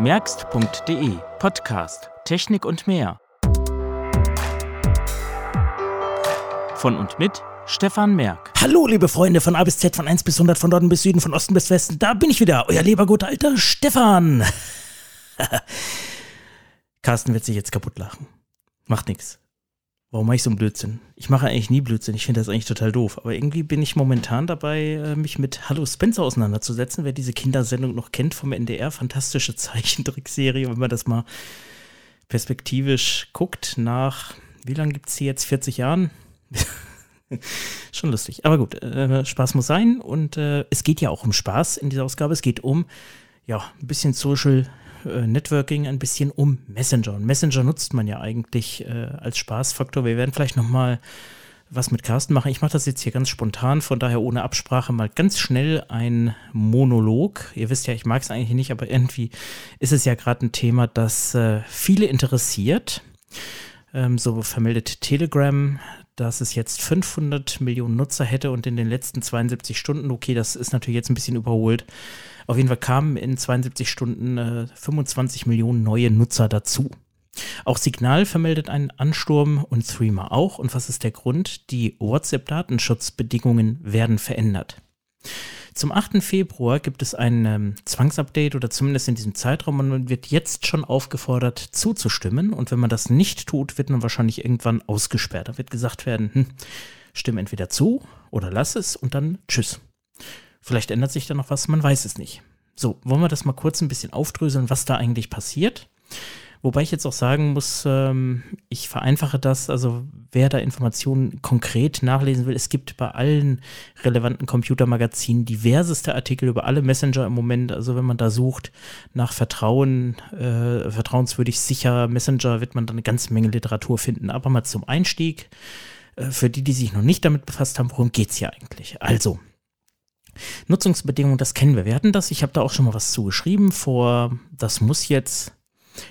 merkst.de Podcast Technik und mehr. Von und mit Stefan Merk. Hallo, liebe Freunde von A bis Z, von 1 bis 100, von Norden bis Süden, von Osten bis Westen. Da bin ich wieder, euer lieber guter alter Stefan. Carsten wird sich jetzt kaputt lachen. Macht nichts. Warum mache ich so einen Blödsinn? Ich mache eigentlich nie Blödsinn. Ich finde das eigentlich total doof. Aber irgendwie bin ich momentan dabei, äh, mich mit Hallo Spencer auseinanderzusetzen. Wer diese Kindersendung noch kennt vom NDR, fantastische Zeichentrickserie, wenn man das mal perspektivisch guckt, nach, wie lange gibt es sie jetzt? 40 Jahren? Schon lustig. Aber gut, äh, Spaß muss sein. Und äh, es geht ja auch um Spaß in dieser Ausgabe. Es geht um, ja, ein bisschen Social äh, Networking, ein bisschen um Messenger. Und Messenger nutzt man ja eigentlich äh, als Spaßfaktor. Wir werden vielleicht noch mal was mit Carsten machen. Ich mache das jetzt hier ganz spontan, von daher ohne Absprache mal ganz schnell ein Monolog. Ihr wisst ja, ich mag es eigentlich nicht, aber irgendwie ist es ja gerade ein Thema, das äh, viele interessiert. Ähm, so vermeldet Telegram, dass es jetzt 500 Millionen Nutzer hätte und in den letzten 72 Stunden, okay, das ist natürlich jetzt ein bisschen überholt, auf jeden Fall kamen in 72 Stunden äh, 25 Millionen neue Nutzer dazu. Auch Signal vermeldet einen Ansturm und Threema auch. Und was ist der Grund? Die WhatsApp-Datenschutzbedingungen werden verändert. Zum 8. Februar gibt es ein ähm, Zwangsupdate oder zumindest in diesem Zeitraum und man wird jetzt schon aufgefordert zuzustimmen. Und wenn man das nicht tut, wird man wahrscheinlich irgendwann ausgesperrt. Da wird gesagt werden, hm, stimm entweder zu oder lass es und dann tschüss. Vielleicht ändert sich da noch was, man weiß es nicht. So, wollen wir das mal kurz ein bisschen aufdröseln, was da eigentlich passiert? Wobei ich jetzt auch sagen muss, ähm, ich vereinfache das, also wer da Informationen konkret nachlesen will, es gibt bei allen relevanten Computermagazinen diverseste Artikel über alle Messenger im Moment. Also wenn man da sucht nach Vertrauen, äh, vertrauenswürdig, sicher Messenger, wird man da eine ganze Menge Literatur finden. Aber mal zum Einstieg, äh, für die, die sich noch nicht damit befasst haben, worum geht es hier eigentlich? Also, Nutzungsbedingungen, das kennen wir. Wir hatten das, ich habe da auch schon mal was zugeschrieben vor, das muss jetzt,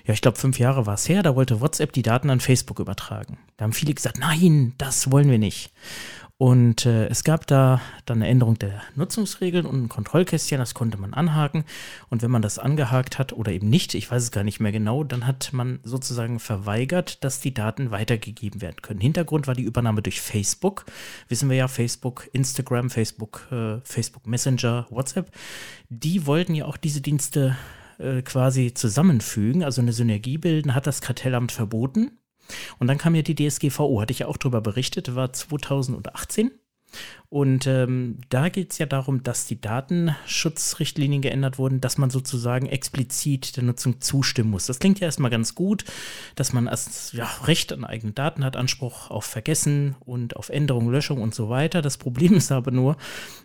ja, ich glaube, fünf Jahre war es her, da wollte WhatsApp die Daten an Facebook übertragen. Da haben viele gesagt, nein, das wollen wir nicht. Und äh, es gab da dann eine Änderung der Nutzungsregeln und ein Kontrollkästchen, das konnte man anhaken. Und wenn man das angehakt hat oder eben nicht, ich weiß es gar nicht mehr genau, dann hat man sozusagen verweigert, dass die Daten weitergegeben werden können. Hintergrund war die Übernahme durch Facebook. Wissen wir ja, Facebook, Instagram, Facebook, äh, Facebook Messenger, WhatsApp. Die wollten ja auch diese Dienste äh, quasi zusammenfügen, also eine Synergie bilden, hat das Kartellamt verboten. Und dann kam ja die DSGVO, hatte ich ja auch darüber berichtet, war 2018. Und ähm, da geht es ja darum, dass die Datenschutzrichtlinien geändert wurden, dass man sozusagen explizit der Nutzung zustimmen muss. Das klingt ja erstmal ganz gut, dass man als ja, Recht an eigenen Daten hat, Anspruch auf Vergessen und auf Änderung, Löschung und so weiter. Das Problem ist aber nur,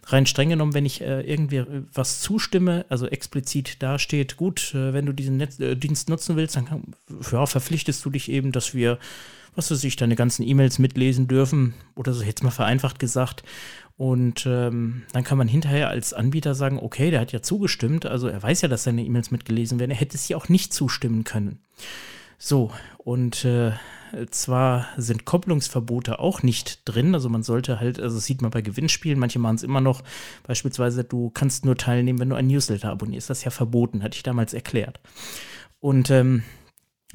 rein streng genommen, wenn ich äh, irgendwie was zustimme, also explizit dasteht, gut, äh, wenn du diesen Netz, äh, Dienst nutzen willst, dann kann, ja, verpflichtest du dich eben, dass wir was weiß ich, deine ganzen E-Mails mitlesen dürfen oder so jetzt mal vereinfacht gesagt. Und ähm, dann kann man hinterher als Anbieter sagen, okay, der hat ja zugestimmt, also er weiß ja, dass seine E-Mails mitgelesen werden, er hätte es ja auch nicht zustimmen können. So, und äh, zwar sind Kopplungsverbote auch nicht drin, also man sollte halt, also das sieht man bei Gewinnspielen, manche machen es immer noch, beispielsweise du kannst nur teilnehmen, wenn du ein Newsletter abonnierst, das ist ja verboten, hatte ich damals erklärt. Und ähm,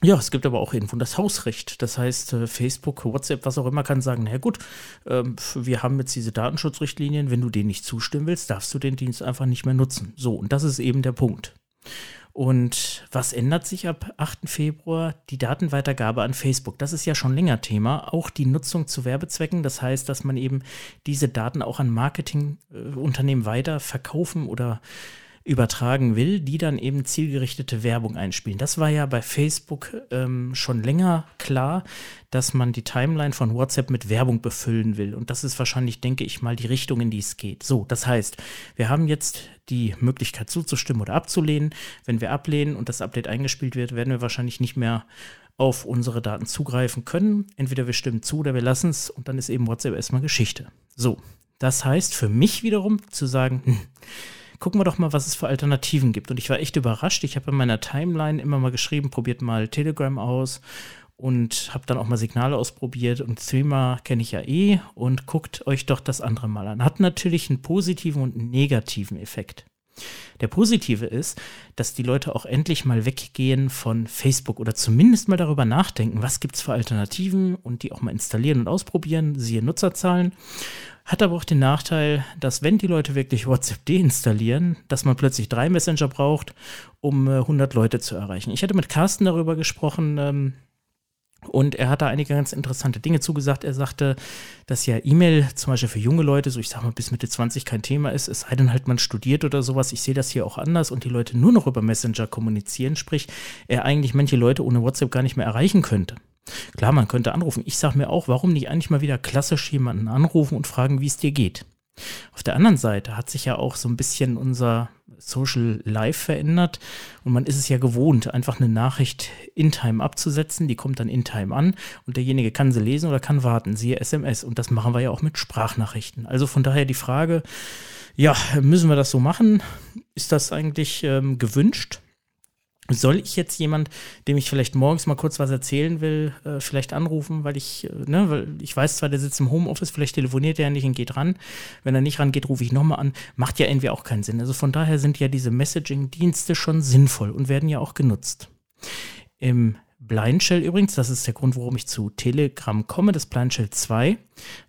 ja, es gibt aber auch irgendwo das Hausrecht. Das heißt, äh, Facebook, WhatsApp, was auch immer, kann sagen, na gut, ähm, wir haben jetzt diese Datenschutzrichtlinien, wenn du denen nicht zustimmen willst, darfst du den Dienst einfach nicht mehr nutzen. So, und das ist eben der Punkt. Und was ändert sich ab 8. Februar? Die Datenweitergabe an Facebook. Das ist ja schon länger Thema. Auch die Nutzung zu Werbezwecken. Das heißt, dass man eben diese Daten auch an Marketingunternehmen weiter verkaufen oder übertragen will, die dann eben zielgerichtete Werbung einspielen. Das war ja bei Facebook ähm, schon länger klar, dass man die Timeline von WhatsApp mit Werbung befüllen will. Und das ist wahrscheinlich, denke ich mal, die Richtung, in die es geht. So, das heißt, wir haben jetzt die Möglichkeit zuzustimmen oder abzulehnen. Wenn wir ablehnen und das Update eingespielt wird, werden wir wahrscheinlich nicht mehr auf unsere Daten zugreifen können. Entweder wir stimmen zu oder wir lassen es und dann ist eben WhatsApp erstmal Geschichte. So, das heißt für mich wiederum zu sagen, hm, gucken wir doch mal, was es für Alternativen gibt. Und ich war echt überrascht. Ich habe in meiner Timeline immer mal geschrieben, probiert mal Telegram aus und habe dann auch mal Signale ausprobiert und Streamer kenne ich ja eh und guckt euch doch das andere mal an. Hat natürlich einen positiven und einen negativen Effekt. Der positive ist, dass die Leute auch endlich mal weggehen von Facebook oder zumindest mal darüber nachdenken, was gibt es für Alternativen und die auch mal installieren und ausprobieren, siehe Nutzerzahlen. Hat aber auch den Nachteil, dass wenn die Leute wirklich WhatsApp deinstallieren, dass man plötzlich drei Messenger braucht, um 100 äh, Leute zu erreichen. Ich hatte mit Carsten darüber gesprochen, ähm, und er hat da einige ganz interessante Dinge zugesagt. Er sagte, dass ja E-Mail zum Beispiel für junge Leute, so ich sag mal bis Mitte 20 kein Thema ist, es sei denn halt man studiert oder sowas. Ich sehe das hier auch anders und die Leute nur noch über Messenger kommunizieren, sprich, er eigentlich manche Leute ohne WhatsApp gar nicht mehr erreichen könnte. Klar, man könnte anrufen. Ich sage mir auch, warum nicht eigentlich mal wieder klassisch jemanden anrufen und fragen, wie es dir geht. Auf der anderen Seite hat sich ja auch so ein bisschen unser Social Life verändert und man ist es ja gewohnt, einfach eine Nachricht in Time abzusetzen, die kommt dann in Time an und derjenige kann sie lesen oder kann warten, siehe SMS und das machen wir ja auch mit Sprachnachrichten. Also von daher die Frage, ja, müssen wir das so machen? Ist das eigentlich ähm, gewünscht? Soll ich jetzt jemand, dem ich vielleicht morgens mal kurz was erzählen will, äh, vielleicht anrufen, weil ich, äh, ne, weil ich weiß zwar, der sitzt im Homeoffice, vielleicht telefoniert er nicht und geht ran. Wenn er nicht rangeht, rufe ich nochmal an. Macht ja irgendwie auch keinen Sinn. Also von daher sind ja diese Messaging-Dienste schon sinnvoll und werden ja auch genutzt. Im Blind Shell übrigens, das ist der Grund, warum ich zu Telegram komme. Das Blind Shell 2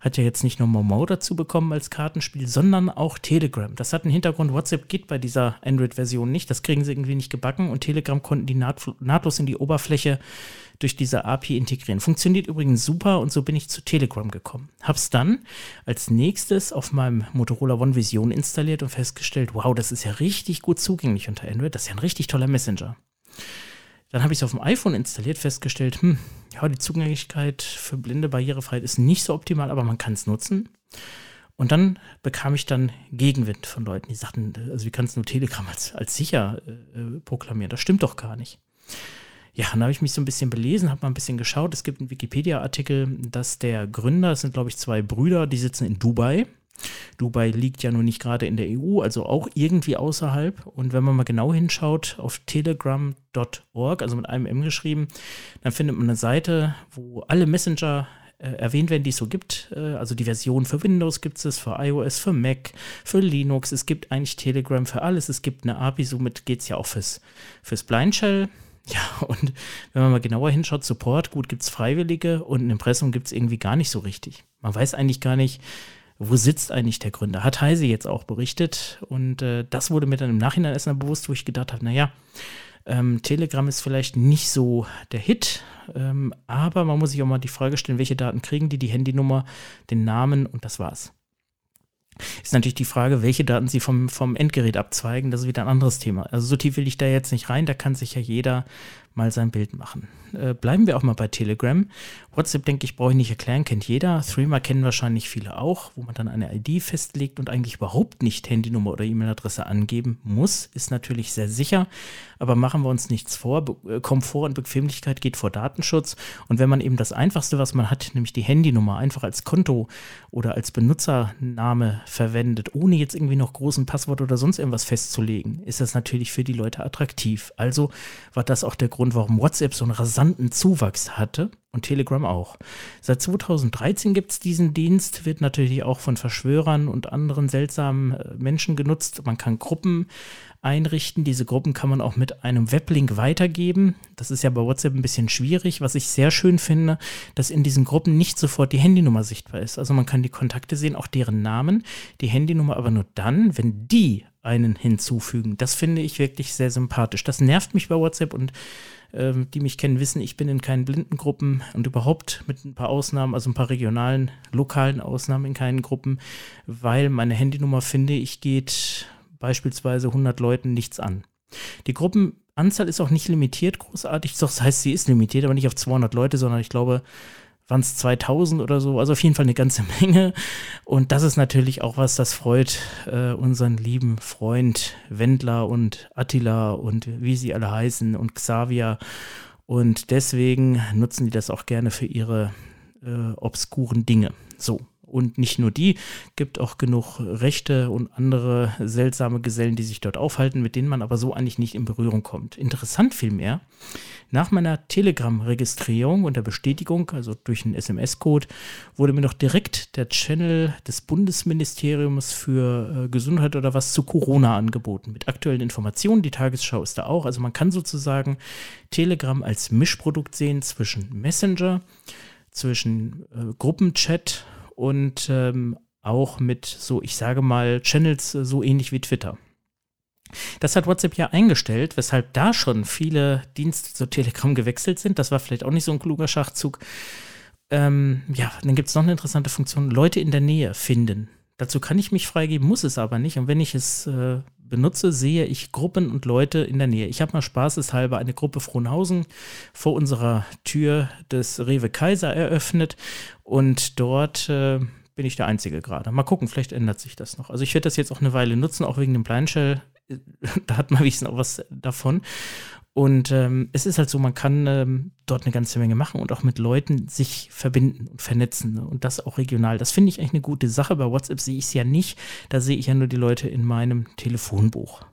hat ja jetzt nicht nur Momo dazu bekommen als Kartenspiel, sondern auch Telegram. Das hat einen Hintergrund. WhatsApp geht bei dieser Android-Version nicht. Das kriegen sie irgendwie nicht gebacken und Telegram konnten die nahtlos in die Oberfläche durch diese API integrieren. Funktioniert übrigens super und so bin ich zu Telegram gekommen. Hab's dann als nächstes auf meinem Motorola One Vision installiert und festgestellt, wow, das ist ja richtig gut zugänglich unter Android. Das ist ja ein richtig toller Messenger. Dann habe ich es auf dem iPhone installiert, festgestellt, hm, ja, die Zugänglichkeit für blinde Barrierefreiheit ist nicht so optimal, aber man kann es nutzen. Und dann bekam ich dann Gegenwind von Leuten, die sagten, also wie kannst du nur Telegram als, als sicher äh, proklamieren? Das stimmt doch gar nicht. Ja, dann habe ich mich so ein bisschen belesen, habe mal ein bisschen geschaut. Es gibt einen Wikipedia-Artikel, dass der Gründer, es sind glaube ich zwei Brüder, die sitzen in Dubai Dubai liegt ja nun nicht gerade in der EU, also auch irgendwie außerhalb. Und wenn man mal genau hinschaut auf telegram.org, also mit einem M geschrieben, dann findet man eine Seite, wo alle Messenger äh, erwähnt werden, die es so gibt. Äh, also die Version für Windows gibt es, für iOS, für Mac, für Linux. Es gibt eigentlich Telegram für alles. Es gibt eine API, somit geht es ja auch fürs, fürs Blind Shell. Ja, und wenn man mal genauer hinschaut, Support, gut, gibt es Freiwillige und ein Impressum gibt es irgendwie gar nicht so richtig. Man weiß eigentlich gar nicht, wo sitzt eigentlich der Gründer? Hat Heise jetzt auch berichtet. Und äh, das wurde mir dann im Nachhinein erstmal bewusst, wo ich gedacht habe, naja, ähm, Telegram ist vielleicht nicht so der Hit, ähm, aber man muss sich auch mal die Frage stellen, welche Daten kriegen die, die Handynummer, den Namen und das war's. Ist natürlich die Frage, welche Daten sie vom, vom Endgerät abzweigen, das ist wieder ein anderes Thema. Also so tief will ich da jetzt nicht rein, da kann sich ja jeder mal sein Bild machen. Äh, bleiben wir auch mal bei Telegram. WhatsApp, denke ich, brauche ich nicht erklären, kennt jeder. Threema kennen wahrscheinlich viele auch, wo man dann eine ID festlegt und eigentlich überhaupt nicht Handynummer oder E-Mail-Adresse angeben muss. Ist natürlich sehr sicher, aber machen wir uns nichts vor. Be äh, Komfort und Bequemlichkeit geht vor Datenschutz. Und wenn man eben das Einfachste, was man hat, nämlich die Handynummer, einfach als Konto oder als Benutzername verwendet, ohne jetzt irgendwie noch großen Passwort oder sonst irgendwas festzulegen, ist das natürlich für die Leute attraktiv. Also war das auch der Grund, warum WhatsApp so einen rasanten Zuwachs hatte und Telegram auch. Seit 2013 gibt es diesen Dienst, wird natürlich auch von Verschwörern und anderen seltsamen äh, Menschen genutzt. Man kann Gruppen einrichten. Diese Gruppen kann man auch mit einem Weblink weitergeben. Das ist ja bei WhatsApp ein bisschen schwierig. Was ich sehr schön finde, dass in diesen Gruppen nicht sofort die Handynummer sichtbar ist. Also man kann die Kontakte sehen, auch deren Namen, die Handynummer aber nur dann, wenn die einen hinzufügen. Das finde ich wirklich sehr sympathisch. Das nervt mich bei WhatsApp und äh, die mich kennen, wissen, ich bin in keinen Blindengruppen und überhaupt mit ein paar Ausnahmen, also ein paar regionalen, lokalen Ausnahmen in keinen Gruppen, weil meine Handynummer, finde ich, geht beispielsweise 100 Leuten nichts an. Die Gruppenanzahl ist auch nicht limitiert großartig. Das heißt, sie ist limitiert, aber nicht auf 200 Leute, sondern ich glaube, waren es 2000 oder so, also auf jeden Fall eine ganze Menge. Und das ist natürlich auch was, das freut äh, unseren lieben Freund Wendler und Attila und wie sie alle heißen und Xavier. Und deswegen nutzen die das auch gerne für ihre äh, obskuren Dinge. So, Und nicht nur die, gibt auch genug Rechte und andere seltsame Gesellen, die sich dort aufhalten, mit denen man aber so eigentlich nicht in Berührung kommt. Interessant vielmehr, nach meiner Telegram-Registrierung und der Bestätigung, also durch einen SMS-Code, wurde mir noch direkt der Channel des Bundesministeriums für äh, Gesundheit oder was zu Corona angeboten, mit aktuellen Informationen. Die Tagesschau ist da auch. Also man kann sozusagen Telegram als Mischprodukt sehen zwischen Messenger, zwischen äh, Gruppenchat und ähm, auch mit so, ich sage mal, Channels äh, so ähnlich wie Twitter. Das hat WhatsApp ja eingestellt, weshalb da schon viele Dienste zu Telegram gewechselt sind. Das war vielleicht auch nicht so ein kluger Schachzug. Ähm, ja, dann gibt es noch eine interessante Funktion, Leute in der Nähe finden. Dazu kann ich mich freigeben, muss es aber nicht. Und wenn ich es äh, benutze, sehe ich Gruppen und Leute in der Nähe. Ich habe mal spaßeshalber eine Gruppe Frohnhausen vor unserer Tür des Rewe Kaiser eröffnet und dort äh, bin ich der Einzige gerade. Mal gucken, vielleicht ändert sich das noch. Also ich werde das jetzt auch eine Weile nutzen, auch wegen dem Blindshell. Da hat man wenigstens auch was davon. Und ähm, es ist halt so, man kann ähm, dort eine ganze Menge machen und auch mit Leuten sich verbinden und vernetzen. Ne? Und das auch regional. Das finde ich eigentlich eine gute Sache. Bei WhatsApp sehe ich es ja nicht. Da sehe ich ja nur die Leute in meinem Telefonbuch.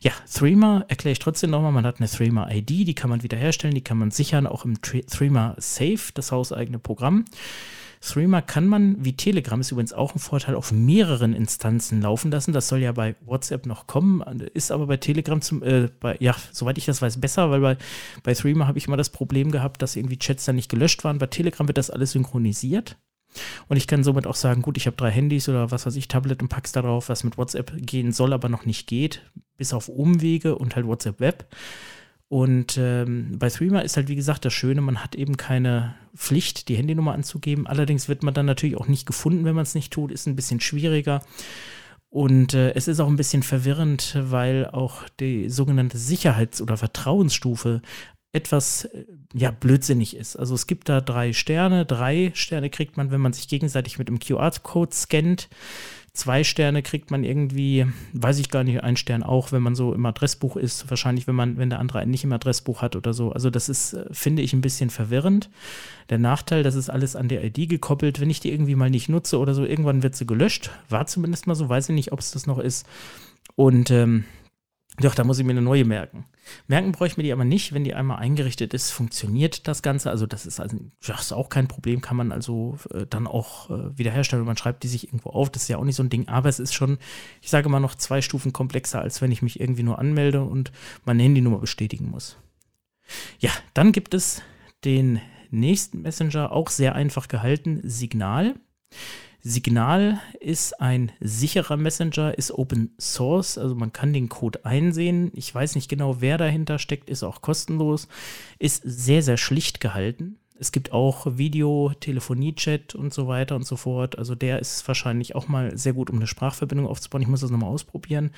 Ja, Threema erkläre ich trotzdem nochmal. Man hat eine Threema ID, die kann man wiederherstellen, die kann man sichern, auch im Threema Safe, das hauseigene Programm. Threema kann man, wie Telegram ist übrigens auch ein Vorteil, auf mehreren Instanzen laufen lassen. Das soll ja bei WhatsApp noch kommen, ist aber bei Telegram zum, äh, bei, ja, soweit ich das weiß, besser, weil bei, bei Threema habe ich immer das Problem gehabt, dass irgendwie Chats dann nicht gelöscht waren. Bei Telegram wird das alles synchronisiert. Und ich kann somit auch sagen, gut, ich habe drei Handys oder was weiß ich, Tablet und pack's darauf, was mit WhatsApp gehen soll, aber noch nicht geht, bis auf Umwege und halt WhatsApp Web. Und ähm, bei Threema ist halt, wie gesagt, das Schöne, man hat eben keine Pflicht, die Handynummer anzugeben. Allerdings wird man dann natürlich auch nicht gefunden, wenn man es nicht tut. Ist ein bisschen schwieriger. Und äh, es ist auch ein bisschen verwirrend, weil auch die sogenannte Sicherheits- oder Vertrauensstufe etwas äh, ja blödsinnig ist. Also es gibt da drei Sterne. Drei Sterne kriegt man, wenn man sich gegenseitig mit dem QR-Code scannt. Zwei Sterne kriegt man irgendwie, weiß ich gar nicht, ein Stern auch, wenn man so im Adressbuch ist. Wahrscheinlich, wenn man, wenn der andere einen nicht im Adressbuch hat oder so. Also das ist, äh, finde ich, ein bisschen verwirrend. Der Nachteil, das ist alles an der ID gekoppelt. Wenn ich die irgendwie mal nicht nutze oder so, irgendwann wird sie gelöscht. War zumindest mal so, weiß ich nicht, ob es das noch ist. Und ähm, doch, da muss ich mir eine neue merken. Merken bräuchte ich mir die aber nicht, wenn die einmal eingerichtet ist, funktioniert das Ganze. Also das ist, also, das ist auch kein Problem, kann man also äh, dann auch äh, wiederherstellen. Man schreibt die sich irgendwo auf, das ist ja auch nicht so ein Ding, aber es ist schon, ich sage mal, noch zwei Stufen komplexer, als wenn ich mich irgendwie nur anmelde und meine Handynummer bestätigen muss. Ja, dann gibt es den nächsten Messenger, auch sehr einfach gehalten, Signal. Signal ist ein sicherer Messenger, ist Open Source, also man kann den Code einsehen. Ich weiß nicht genau, wer dahinter steckt, ist auch kostenlos, ist sehr, sehr schlicht gehalten. Es gibt auch Video, Telefonie-Chat und so weiter und so fort. Also der ist wahrscheinlich auch mal sehr gut, um eine Sprachverbindung aufzubauen. Ich muss das nochmal ausprobieren.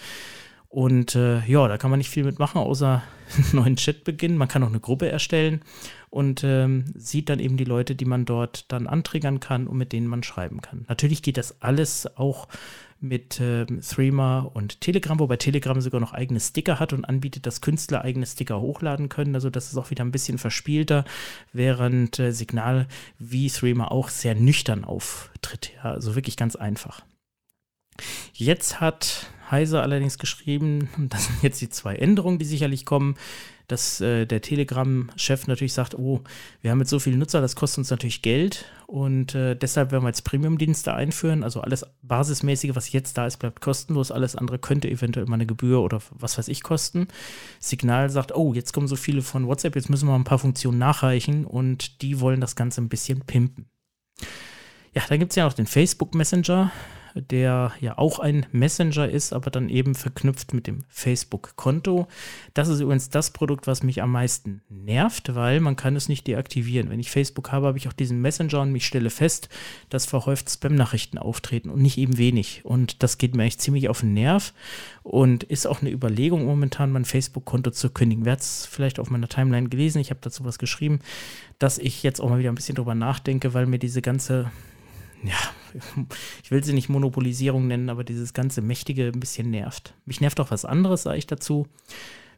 Und äh, ja, da kann man nicht viel mitmachen, außer einen neuen Chat beginnen. Man kann auch eine Gruppe erstellen und ähm, sieht dann eben die Leute, die man dort dann antriggern kann und mit denen man schreiben kann. Natürlich geht das alles auch mit ähm, Threema und Telegram, wobei Telegram sogar noch eigene Sticker hat und anbietet, dass Künstler eigene Sticker hochladen können. Also das ist auch wieder ein bisschen verspielter, während äh, Signal wie Threema auch sehr nüchtern auftritt. Ja, also wirklich ganz einfach. Jetzt hat Heise allerdings geschrieben, das sind jetzt die zwei Änderungen, die sicherlich kommen, dass äh, der Telegram-Chef natürlich sagt, oh, wir haben jetzt so viele Nutzer, das kostet uns natürlich Geld und äh, deshalb werden wir jetzt Premium-Dienste einführen. Also alles Basismäßige, was jetzt da ist, bleibt kostenlos. Alles andere könnte eventuell mal eine Gebühr oder was weiß ich kosten. Signal sagt, oh, jetzt kommen so viele von WhatsApp, jetzt müssen wir ein paar Funktionen nachreichen und die wollen das Ganze ein bisschen pimpen. Ja, dann gibt es ja noch den Facebook Messenger der ja auch ein Messenger ist, aber dann eben verknüpft mit dem Facebook-Konto. Das ist übrigens das Produkt, was mich am meisten nervt, weil man kann es nicht deaktivieren. Wenn ich Facebook habe, habe ich auch diesen Messenger und mich stelle fest, dass verhäuft Spam-Nachrichten auftreten und nicht eben wenig. Und das geht mir echt ziemlich auf den Nerv und ist auch eine Überlegung momentan, mein Facebook-Konto zu kündigen. Wer hat es vielleicht auf meiner Timeline gelesen? Ich habe dazu was geschrieben, dass ich jetzt auch mal wieder ein bisschen drüber nachdenke, weil mir diese ganze ja, ich will sie nicht Monopolisierung nennen, aber dieses ganze Mächtige ein bisschen nervt. Mich nervt auch was anderes, sage ich dazu.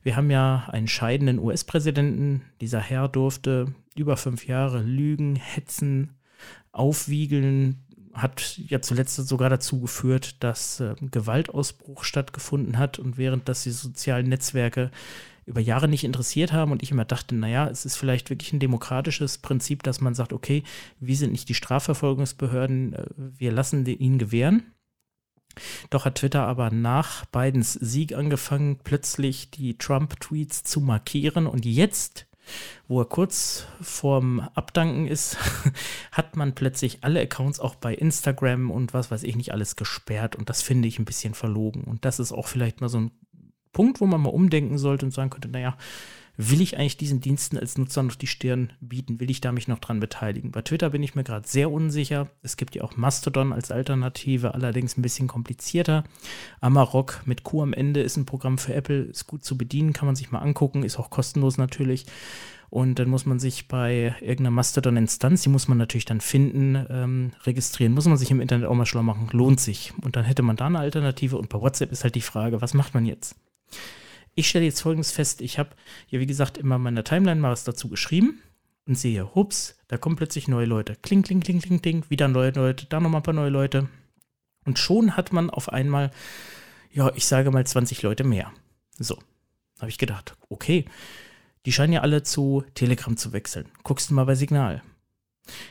Wir haben ja einen scheidenden US-Präsidenten. Dieser Herr durfte über fünf Jahre lügen, hetzen, aufwiegeln, hat ja zuletzt sogar dazu geführt, dass äh, Gewaltausbruch stattgefunden hat und während das die sozialen Netzwerke über Jahre nicht interessiert haben und ich immer dachte, naja, es ist vielleicht wirklich ein demokratisches Prinzip, dass man sagt, okay, wir sind nicht die Strafverfolgungsbehörden, äh, wir lassen ihnen gewähren. Doch hat Twitter aber nach Bidens Sieg angefangen, plötzlich die Trump-Tweets zu markieren. Und jetzt wo er kurz vorm Abdanken ist, hat man plötzlich alle Accounts auch bei Instagram und was weiß ich nicht alles gesperrt. Und das finde ich ein bisschen verlogen. Und das ist auch vielleicht mal so ein Punkt, wo man mal umdenken sollte und sagen könnte, naja, will ich eigentlich diesen Diensten als Nutzer noch die Stirn bieten? Will ich da mich noch dran beteiligen? Bei Twitter bin ich mir gerade sehr unsicher. Es gibt ja auch Mastodon als Alternative, allerdings ein bisschen komplizierter. Amarok mit Q am Ende ist ein Programm für Apple, ist gut zu bedienen, kann man sich mal angucken, ist auch kostenlos natürlich. Und dann muss man sich bei irgendeiner Mastodon-Instanz, die muss man natürlich dann finden, ähm, registrieren. Muss man sich im Internet auch mal schlau machen. Lohnt sich. Und dann hätte man da eine Alternative. Und bei WhatsApp ist halt die Frage, was macht man jetzt? Ich stelle jetzt folgendes fest: Ich habe ja, wie gesagt, immer in meiner Timeline mal was dazu geschrieben und sehe, hups, da kommen plötzlich neue Leute. Kling, kling, kling, kling, kling, wieder neue Leute, da nochmal ein paar neue Leute. Und schon hat man auf einmal, ja, ich sage mal 20 Leute mehr. So, habe ich gedacht, okay, die scheinen ja alle zu Telegram zu wechseln. Guckst du mal bei Signal.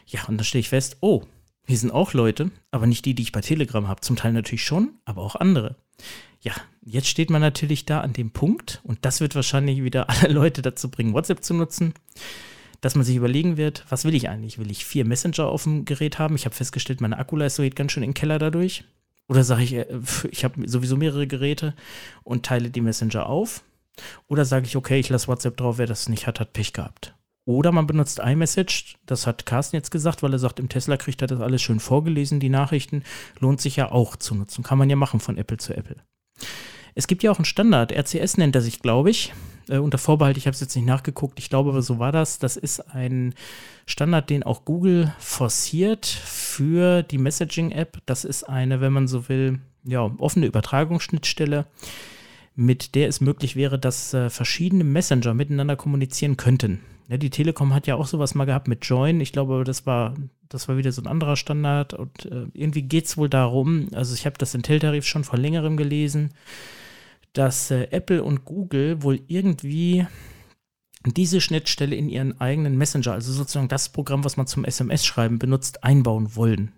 Ja, und dann stelle ich fest, oh, hier sind auch Leute, aber nicht die, die ich bei Telegram habe. Zum Teil natürlich schon, aber auch andere. Ja, jetzt steht man natürlich da an dem Punkt und das wird wahrscheinlich wieder alle Leute dazu bringen, WhatsApp zu nutzen, dass man sich überlegen wird, was will ich eigentlich? Will ich vier Messenger auf dem Gerät haben? Ich habe festgestellt, meine Akkuleistung geht ganz schön in den Keller dadurch. Oder sage ich, äh, ich habe sowieso mehrere Geräte und teile die Messenger auf. Oder sage ich, okay, ich lasse WhatsApp drauf, wer das nicht hat, hat Pech gehabt. Oder man benutzt iMessage, das hat Carsten jetzt gesagt, weil er sagt, im Tesla kriegt er das alles schön vorgelesen, die Nachrichten. Lohnt sich ja auch zu nutzen. Kann man ja machen von Apple zu Apple. Es gibt ja auch einen Standard, RCS nennt er sich, glaube ich. Äh, unter Vorbehalt, ich habe es jetzt nicht nachgeguckt, ich glaube aber so war das. Das ist ein Standard, den auch Google forciert für die Messaging-App. Das ist eine, wenn man so will, ja, offene Übertragungsschnittstelle, mit der es möglich wäre, dass äh, verschiedene Messenger miteinander kommunizieren könnten. Ja, die Telekom hat ja auch sowas mal gehabt mit Join. Ich glaube, das war, das war wieder so ein anderer Standard. Und äh, irgendwie geht es wohl darum, also ich habe das Intel-Tarif schon vor längerem gelesen, dass äh, Apple und Google wohl irgendwie diese Schnittstelle in ihren eigenen Messenger, also sozusagen das Programm, was man zum SMS-Schreiben benutzt, einbauen wollen.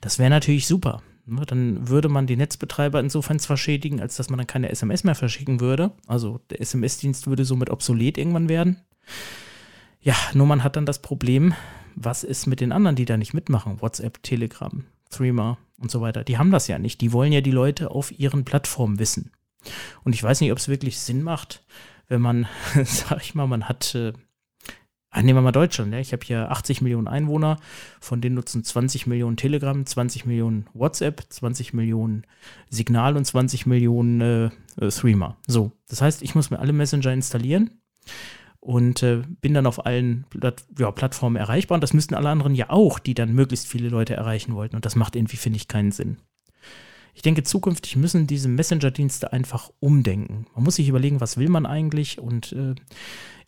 Das wäre natürlich super. Ne? Dann würde man die Netzbetreiber insofern zwar schädigen, als dass man dann keine SMS mehr verschicken würde. Also der SMS-Dienst würde somit obsolet irgendwann werden. Ja, nur man hat dann das Problem, was ist mit den anderen, die da nicht mitmachen? WhatsApp, Telegram, Threema und so weiter. Die haben das ja nicht. Die wollen ja die Leute auf ihren Plattformen wissen. Und ich weiß nicht, ob es wirklich Sinn macht, wenn man, sag ich mal, man hat, äh, nehmen wir mal Deutschland, ja? ich habe hier 80 Millionen Einwohner, von denen nutzen 20 Millionen Telegram, 20 Millionen WhatsApp, 20 Millionen Signal und 20 Millionen äh, Threema. So, das heißt, ich muss mir alle Messenger installieren und äh, bin dann auf allen Platt ja, Plattformen erreichbar. Und das müssten alle anderen ja auch, die dann möglichst viele Leute erreichen wollten. Und das macht irgendwie, finde ich, keinen Sinn. Ich denke, zukünftig müssen diese Messenger-Dienste einfach umdenken. Man muss sich überlegen, was will man eigentlich und äh,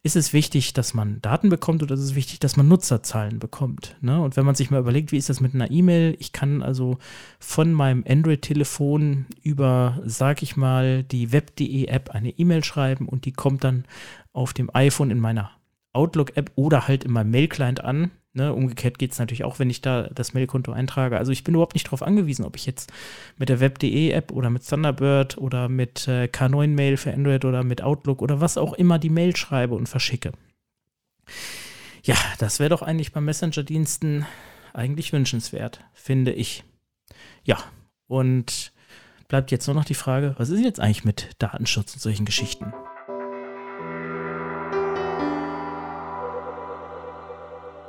ist es wichtig, dass man Daten bekommt oder ist es wichtig, dass man Nutzerzahlen bekommt? Ne? Und wenn man sich mal überlegt, wie ist das mit einer E-Mail? Ich kann also von meinem Android-Telefon über, sag ich mal, die Web.de-App eine E-Mail schreiben und die kommt dann auf dem iPhone in meiner Outlook-App oder halt in meinem Mail-Client an. Ne, umgekehrt geht es natürlich auch, wenn ich da das Mailkonto eintrage. Also ich bin überhaupt nicht darauf angewiesen, ob ich jetzt mit der Web.de-App oder mit Thunderbird oder mit äh, K9 Mail für Android oder mit Outlook oder was auch immer die Mail schreibe und verschicke. Ja, das wäre doch eigentlich bei Messenger-Diensten eigentlich wünschenswert, finde ich. Ja, und bleibt jetzt nur noch die Frage, was ist jetzt eigentlich mit Datenschutz und solchen Geschichten?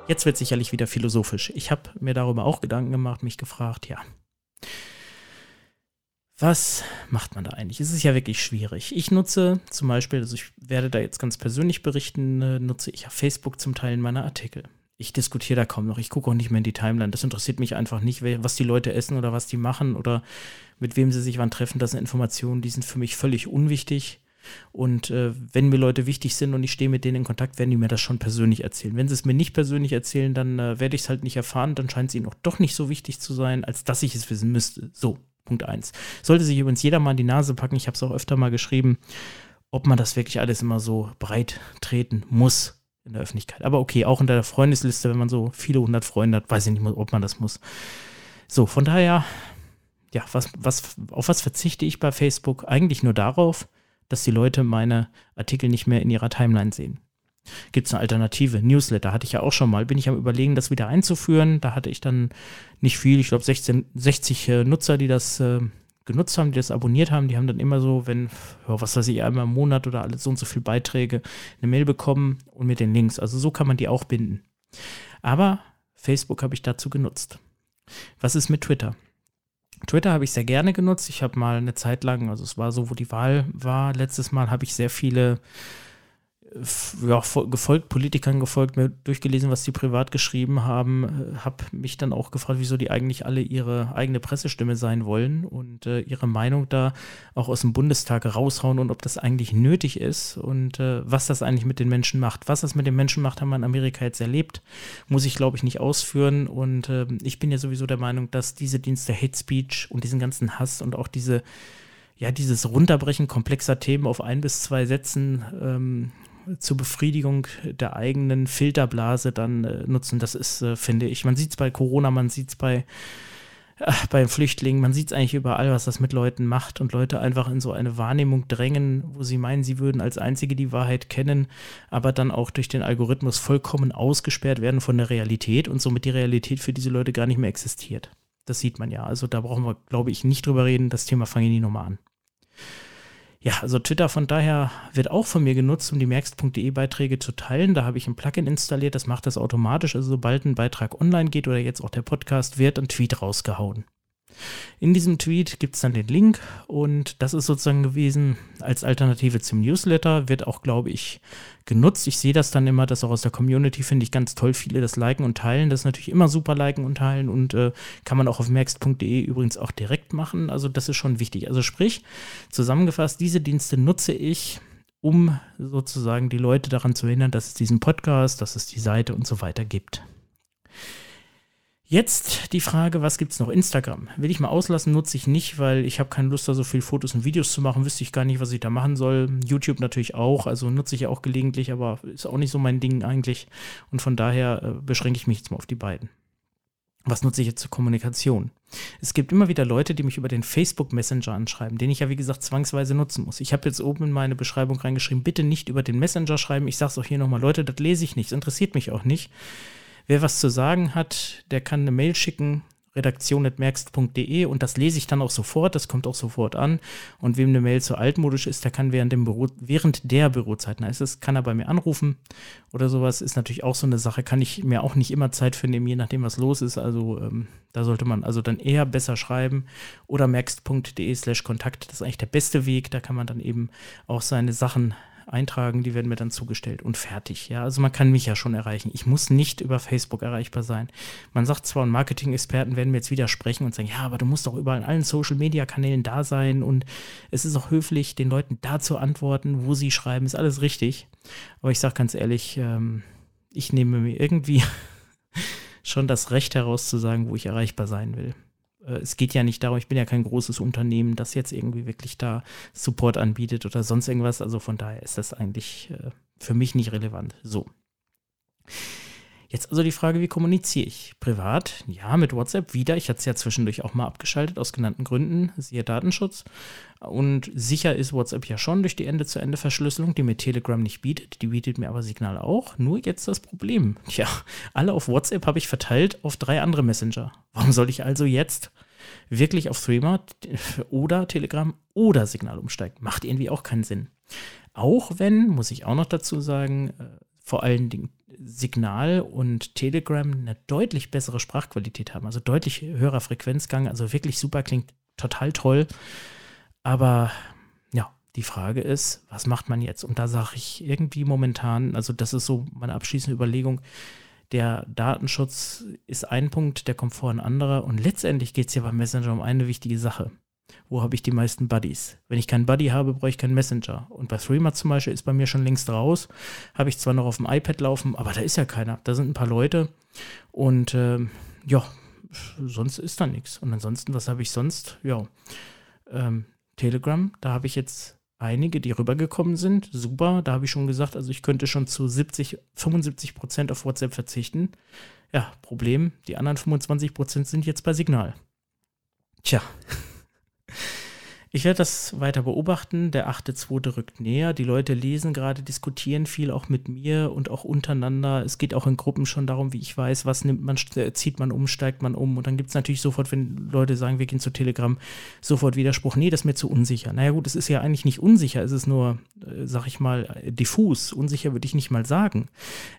Jetzt wird sicherlich wieder philosophisch. Ich habe mir darüber auch Gedanken gemacht, mich gefragt, ja. Was macht man da eigentlich? Es ist ja wirklich schwierig. Ich nutze zum Beispiel, also ich werde da jetzt ganz persönlich berichten, äh, nutze ich ja Facebook zum Teil in meiner Artikel. Ich diskutiere da kaum noch. Ich gucke auch nicht mehr in die Timeline. Das interessiert mich einfach nicht, was die Leute essen oder was die machen oder mit wem sie sich wann treffen. Das sind Informationen, die sind für mich völlig unwichtig. Und äh, wenn mir Leute wichtig sind und ich stehe mit denen in Kontakt, werden die mir das schon persönlich erzählen. Wenn sie es mir nicht persönlich erzählen, dann äh, werde ich es halt nicht erfahren. Dann scheint es ihnen auch doch nicht so wichtig zu sein, als dass ich es wissen müsste. So, Punkt eins. Sollte sich übrigens jeder mal in die Nase packen, ich habe es auch öfter mal geschrieben, ob man das wirklich alles immer so breit treten muss in der Öffentlichkeit. Aber okay, auch in der Freundesliste, wenn man so viele hundert Freunde hat, weiß ich nicht, ob man das muss. So, von daher, ja, was, was, auf was verzichte ich bei Facebook? Eigentlich nur darauf, dass die Leute meine Artikel nicht mehr in ihrer Timeline sehen. Gibt es eine Alternative? Newsletter hatte ich ja auch schon mal. Bin ich am Überlegen, das wieder einzuführen. Da hatte ich dann nicht viel, ich glaube 60 äh, Nutzer, die das äh, genutzt haben, die das abonniert haben. Die haben dann immer so, wenn, ja, was weiß ich, einmal im Monat oder alle so und so viele Beiträge eine Mail bekommen und mit den Links. Also so kann man die auch binden. Aber Facebook habe ich dazu genutzt. Was ist mit Twitter? Twitter habe ich sehr gerne genutzt. Ich habe mal eine Zeit lang, also es war so, wo die Wahl war, letztes Mal habe ich sehr viele ja, gefolgt, Politikern gefolgt, mir durchgelesen, was die privat geschrieben haben, äh, habe mich dann auch gefragt, wieso die eigentlich alle ihre eigene Pressestimme sein wollen und äh, ihre Meinung da auch aus dem Bundestag raushauen und ob das eigentlich nötig ist und äh, was das eigentlich mit den Menschen macht. Was das mit den Menschen macht, haben wir in Amerika jetzt erlebt, muss ich glaube ich nicht ausführen und äh, ich bin ja sowieso der Meinung, dass diese Dienste Hate Speech und diesen ganzen Hass und auch diese ja, dieses Runterbrechen komplexer Themen auf ein bis zwei Sätzen ähm, zur Befriedigung der eigenen Filterblase dann äh, nutzen. Das ist, äh, finde ich, man sieht es bei Corona, man sieht es bei, äh, bei Flüchtlingen, man sieht es eigentlich überall, was das mit Leuten macht und Leute einfach in so eine Wahrnehmung drängen, wo sie meinen, sie würden als Einzige die Wahrheit kennen, aber dann auch durch den Algorithmus vollkommen ausgesperrt werden von der Realität und somit die Realität für diese Leute gar nicht mehr existiert. Das sieht man ja. Also da brauchen wir, glaube ich, nicht drüber reden. Das Thema fange ich nie nochmal an. Ja, also Twitter von daher wird auch von mir genutzt, um die merkst.de Beiträge zu teilen. Da habe ich ein Plugin installiert, das macht das automatisch. Also sobald ein Beitrag online geht oder jetzt auch der Podcast, wird ein Tweet rausgehauen. In diesem Tweet gibt es dann den Link und das ist sozusagen gewesen als Alternative zum Newsletter, wird auch, glaube ich, genutzt. Ich sehe das dann immer, dass auch aus der Community finde ich ganz toll, viele das liken und teilen. Das ist natürlich immer super liken und teilen und äh, kann man auch auf merkst.de übrigens auch direkt machen. Also das ist schon wichtig. Also sprich, zusammengefasst, diese Dienste nutze ich, um sozusagen die Leute daran zu hindern, dass es diesen Podcast, dass es die Seite und so weiter gibt. Jetzt die Frage, was gibt es noch? Instagram. Will ich mal auslassen, nutze ich nicht, weil ich habe keine Lust, da so viele Fotos und Videos zu machen. Wüsste ich gar nicht, was ich da machen soll. YouTube natürlich auch, also nutze ich ja auch gelegentlich, aber ist auch nicht so mein Ding eigentlich. Und von daher äh, beschränke ich mich jetzt mal auf die beiden. Was nutze ich jetzt zur Kommunikation? Es gibt immer wieder Leute, die mich über den Facebook Messenger anschreiben, den ich ja wie gesagt zwangsweise nutzen muss. Ich habe jetzt oben in meine Beschreibung reingeschrieben, bitte nicht über den Messenger schreiben. Ich sage es auch hier nochmal, Leute, das lese ich nicht, das interessiert mich auch nicht. Wer was zu sagen hat, der kann eine Mail schicken, redaktion.merkst.de und das lese ich dann auch sofort, das kommt auch sofort an. Und wem eine Mail zu altmodisch ist, der kann während, dem Büro, während der Bürozeiten, heißt es, kann er bei mir anrufen oder sowas, ist natürlich auch so eine Sache, kann ich mir auch nicht immer Zeit für nehmen, je nachdem, was los ist. Also ähm, da sollte man also dann eher besser schreiben oder merkst.de slash Kontakt, das ist eigentlich der beste Weg, da kann man dann eben auch seine Sachen eintragen, die werden mir dann zugestellt und fertig. Ja, also man kann mich ja schon erreichen. Ich muss nicht über Facebook erreichbar sein. Man sagt zwar, und Marketing-Experten werden mir jetzt widersprechen und sagen, ja, aber du musst doch überall in allen Social-Media-Kanälen da sein und es ist auch höflich, den Leuten da zu antworten, wo sie schreiben, ist alles richtig. Aber ich sage ganz ehrlich, ähm, ich nehme mir irgendwie schon das Recht heraus zu sagen, wo ich erreichbar sein will. Äh, es geht ja nicht darum, ich bin ja kein großes Unternehmen, das jetzt irgendwie wirklich da Support anbietet oder sonst irgendwas. Also von daher ist das eigentlich äh, für mich nicht relevant. So. Jetzt also die Frage, wie kommuniziere ich? Privat, ja, mit WhatsApp wieder. Ich hatte es ja zwischendurch auch mal abgeschaltet, aus genannten Gründen, siehe Datenschutz. Und sicher ist WhatsApp ja schon durch die Ende-zu-Ende-Verschlüsselung, die mir Telegram nicht bietet. Die bietet mir aber Signal auch. Nur jetzt das Problem. Tja, alle auf WhatsApp habe ich verteilt auf drei andere Messenger. Warum soll ich also jetzt wirklich auf Threema oder Telegram oder Signal umsteigen? Macht irgendwie auch keinen Sinn. Auch wenn, muss ich auch noch dazu sagen, äh, vor allen Dingen Signal und Telegram eine deutlich bessere Sprachqualität haben, also deutlich höherer Frequenzgang, also wirklich super, klingt total toll. Aber ja, die Frage ist, was macht man jetzt? Und da sage ich irgendwie momentan, also das ist so meine abschließende Überlegung, der Datenschutz ist ein Punkt, der Komfort ein anderer und letztendlich geht es ja beim Messenger um eine wichtige Sache. Wo habe ich die meisten Buddies? Wenn ich keinen Buddy habe, brauche ich keinen Messenger. Und bei Threema zum Beispiel ist bei mir schon längst raus. Habe ich zwar noch auf dem iPad laufen, aber da ist ja keiner. Da sind ein paar Leute. Und äh, ja, sonst ist da nichts. Und ansonsten, was habe ich sonst? Ja, ähm, Telegram, da habe ich jetzt einige, die rübergekommen sind. Super, da habe ich schon gesagt, also ich könnte schon zu 70, 75 Prozent auf WhatsApp verzichten. Ja, Problem, die anderen 25 Prozent sind jetzt bei Signal. Tja. Ich werde das weiter beobachten. Der 8.2. rückt näher. Die Leute lesen gerade, diskutieren viel auch mit mir und auch untereinander. Es geht auch in Gruppen schon darum, wie ich weiß, was nimmt man, zieht man um, steigt man um. Und dann gibt es natürlich sofort, wenn Leute sagen, wir gehen zu Telegram, sofort Widerspruch. Nee, das ist mir zu unsicher. Naja gut, es ist ja eigentlich nicht unsicher. Es ist nur, äh, sag ich mal, diffus. Unsicher würde ich nicht mal sagen.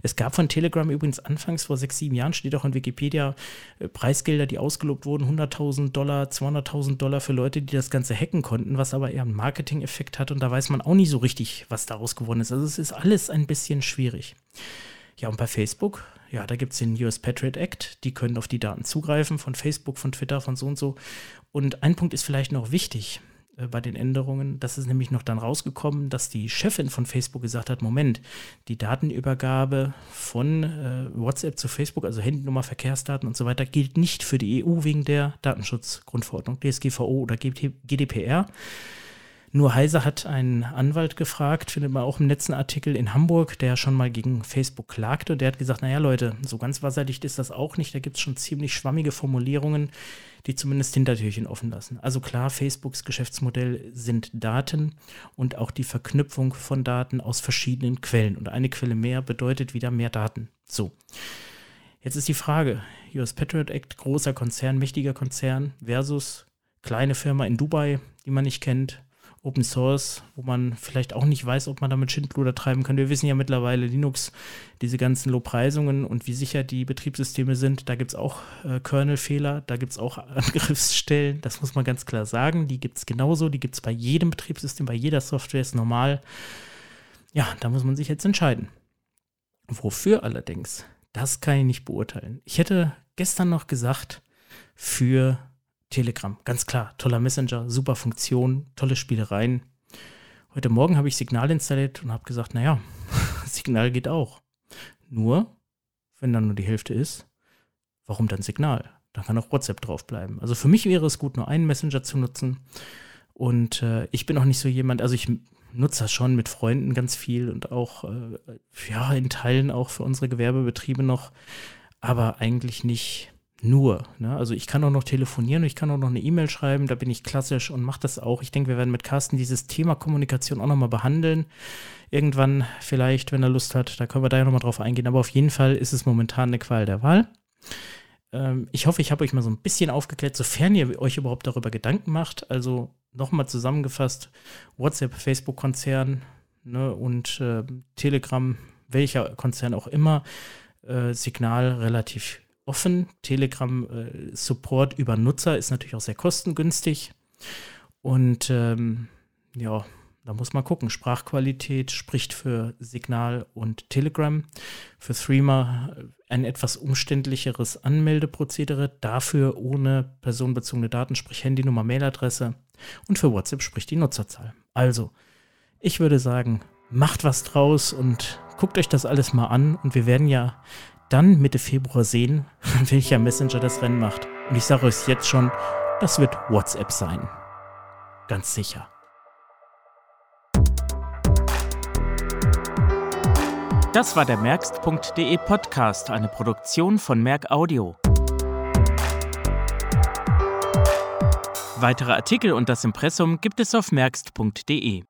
Es gab von Telegram übrigens anfangs vor sechs, sieben Jahren, steht auch in Wikipedia, äh, Preisgelder, die ausgelobt wurden, 100.000 Dollar, 200.000 Dollar für Leute, die das Ganze hacken konnten, was aber eher einen Marketing-Effekt hat und da weiß man auch nicht so richtig, was daraus geworden ist. Also es ist alles ein bisschen schwierig. Ja, und bei Facebook, ja, da gibt es den US Patriot Act, die können auf die Daten zugreifen von Facebook, von Twitter, von so und so. Und ein Punkt ist vielleicht noch wichtig bei den Änderungen. Das ist nämlich noch dann rausgekommen, dass die Chefin von Facebook gesagt hat, Moment, die Datenübergabe von äh, WhatsApp zu Facebook, also Handynummer, Verkehrsdaten und so weiter, gilt nicht für die EU wegen der Datenschutzgrundverordnung, DSGVO oder GDPR. Nur Heise hat einen Anwalt gefragt, findet man auch im letzten Artikel in Hamburg, der schon mal gegen Facebook klagte. Und der hat gesagt, naja Leute, so ganz wasserdicht ist das auch nicht. Da gibt es schon ziemlich schwammige Formulierungen, die zumindest Hintertürchen offen lassen. Also klar, Facebooks Geschäftsmodell sind Daten und auch die Verknüpfung von Daten aus verschiedenen Quellen. Und eine Quelle mehr bedeutet wieder mehr Daten. So. Jetzt ist die Frage, US Patriot Act, großer Konzern, mächtiger Konzern versus kleine Firma in Dubai, die man nicht kennt, Open Source, wo man vielleicht auch nicht weiß, ob man damit Schindluder treiben kann. Wir wissen ja mittlerweile, Linux, diese ganzen Lobpreisungen und wie sicher die Betriebssysteme sind, da gibt es auch äh, Kernel-Fehler, da gibt es auch Angriffsstellen, das muss man ganz klar sagen. Die gibt es genauso, die gibt es bei jedem Betriebssystem, bei jeder Software ist normal. Ja, da muss man sich jetzt entscheiden. Wofür allerdings, das kann ich nicht beurteilen. Ich hätte gestern noch gesagt, für Telegram, ganz klar, toller Messenger, super Funktion, tolle Spielereien. Heute Morgen habe ich Signal installiert und habe gesagt, naja, Signal geht auch. Nur, wenn dann nur die Hälfte ist, warum dann Signal? Dann kann auch WhatsApp draufbleiben. Also für mich wäre es gut, nur einen Messenger zu nutzen. Und äh, ich bin auch nicht so jemand, also ich nutze das schon mit Freunden ganz viel und auch, äh, ja, in Teilen auch für unsere Gewerbebetriebe noch, aber eigentlich nicht nur. Ne? Also ich kann auch noch telefonieren ich kann auch noch eine E-Mail schreiben, da bin ich klassisch und mache das auch. Ich denke, wir werden mit Carsten dieses Thema Kommunikation auch nochmal behandeln. Irgendwann vielleicht, wenn er Lust hat, da können wir da ja nochmal drauf eingehen. Aber auf jeden Fall ist es momentan eine Qual der Wahl. Ähm, ich hoffe, ich habe euch mal so ein bisschen aufgeklärt, sofern ihr euch überhaupt darüber Gedanken macht. Also nochmal zusammengefasst, WhatsApp, Facebook-Konzern ne, und äh, Telegram, welcher Konzern auch immer, äh, Signal relativ offen. Telegram-Support äh, über Nutzer ist natürlich auch sehr kostengünstig. Und ähm, ja, da muss man gucken. Sprachqualität spricht für Signal und Telegram. Für Threema äh, ein etwas umständlicheres Anmeldeprozedere, dafür ohne personenbezogene Daten, sprich Handynummer, Mailadresse. Und für WhatsApp spricht die Nutzerzahl. Also, ich würde sagen, macht was draus und guckt euch das alles mal an. Und wir werden ja dann Mitte Februar sehen, welcher Messenger das Rennen macht. Und ich sage euch jetzt schon, das wird WhatsApp sein. Ganz sicher. Das war der Merkst.de Podcast, eine Produktion von Merk Audio. Weitere Artikel und das Impressum gibt es auf merkst.de.